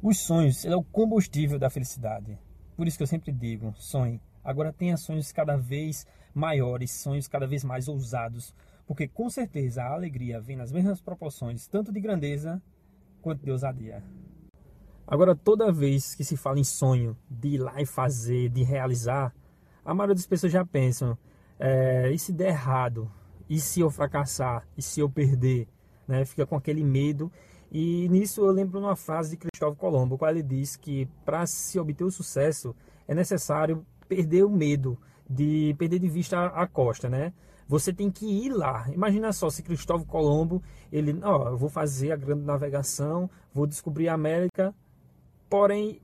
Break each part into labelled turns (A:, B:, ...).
A: Os sonhos é o combustível da felicidade. Por isso que eu sempre digo, sonhe. Agora tenha sonhos cada vez maiores, sonhos cada vez mais ousados, porque com certeza a alegria vem nas mesmas proporções, tanto de grandeza quanto de ousadia. Agora, toda vez que se fala em sonho, de ir lá e fazer, de realizar, a maioria das pessoas já pensam: é, e se der errado? E se eu fracassar? E se eu perder? Né? Fica com aquele medo. E nisso eu lembro uma frase de Cristóvão Colombo, qual ele diz que para se obter o sucesso é necessário perder o medo de perder de vista a, costa, né? Você tem que ir lá. Imagina só se Cristóvão Colombo, ele, ó, eu vou fazer a grande navegação, vou descobrir a América, porém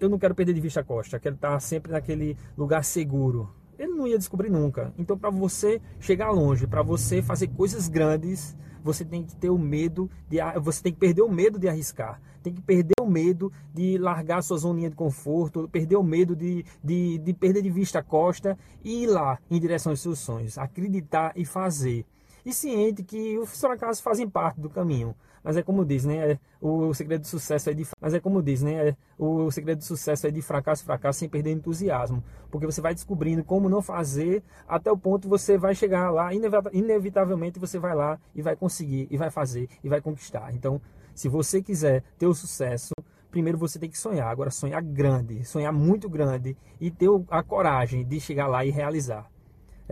A: eu não quero perder de vista a costa, quero estar sempre naquele lugar seguro. Ele não ia descobrir nunca. Então, para você chegar longe, para você fazer coisas grandes, você tem que ter o medo de você tem que perder o medo de arriscar. Tem que perder o medo de largar sua zoninha de conforto perder o medo de, de, de perder de vista a costa e ir lá em direção aos seus sonhos. Acreditar e fazer e ciente que os fracassos fazem parte do caminho. Mas é como diz, né? É, o segredo do sucesso é de mas é como diz, né? É, o segredo do sucesso é de fracasso, fracasso sem perder entusiasmo, porque você vai descobrindo como não fazer até o ponto você vai chegar lá, inevitavelmente você vai lá e vai conseguir e vai fazer e vai conquistar. Então, se você quiser ter o sucesso, primeiro você tem que sonhar. Agora sonhar grande, sonhar muito grande e ter a coragem de chegar lá e realizar.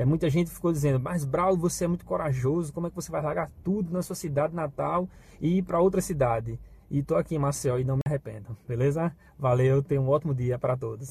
A: É, muita gente ficou dizendo, mas Braulio, você é muito corajoso, como é que você vai largar tudo na sua cidade natal e ir para outra cidade? E estou aqui em Maceió e não me arrependo, beleza? Valeu, tenha um ótimo dia para todos.